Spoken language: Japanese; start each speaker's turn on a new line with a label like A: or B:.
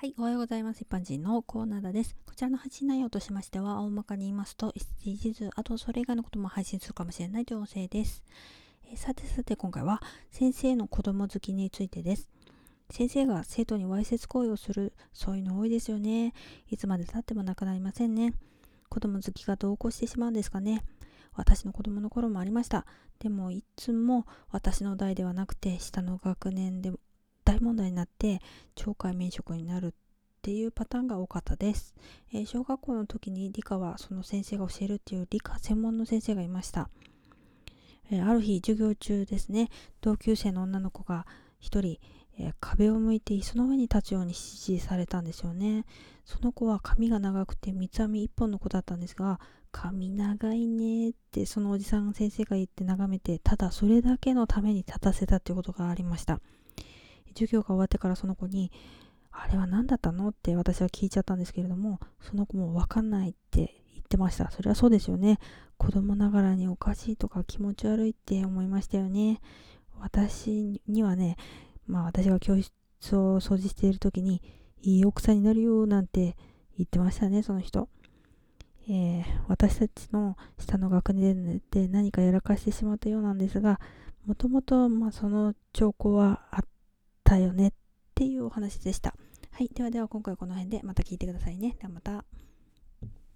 A: はい、おはようございます。一般人のコーナーです。こちらの配信内容としましては、大まかに言いますと、SDGs、あとそれ以外のことも配信するかもしれない情勢です。えー、さてさて、今回は先生の子供好きについてです。先生が生徒にわいせつ行為をする、そういうの多いですよね。いつまで経ってもなくなりませんね。子供好きが同行してしまうんですかね。私の子供の頃もありました。でも、いつも私の代ではなくて、下の学年で大問題になって懲戒免職になるっていうパターンが多かったです、えー、小学校の時に理科はその先生が教えるっていう理科専門の先生がいました、えー、ある日授業中ですね同級生の女の子が一人、え、壁を向いて椅子の上に立つように指示されたんですよね。その子は髪が長くて三つ編み一本の子だったんですが髪長いねってそのおじさん先生が言って眺めてただそれだけのために立たせたっていうことがありました。授業が終わってからその子に、あれは何だったの？って私は聞いちゃったんですけれども、その子もわかんないって言ってました。それはそうですよね。子供ながらにおかしいとか気持ち悪いって思いましたよね。私にはね、まあ私が教室を掃除している時に、いい奥さんになるよなんて言ってましたね、その人。えー、私たちの下の学年で何かやらかしてしまったようなんですが、もともと、まあ、その兆候はあったよねっていうお話でした。はい。ではでは今回この辺でまた聞いてくださいね。ではまた。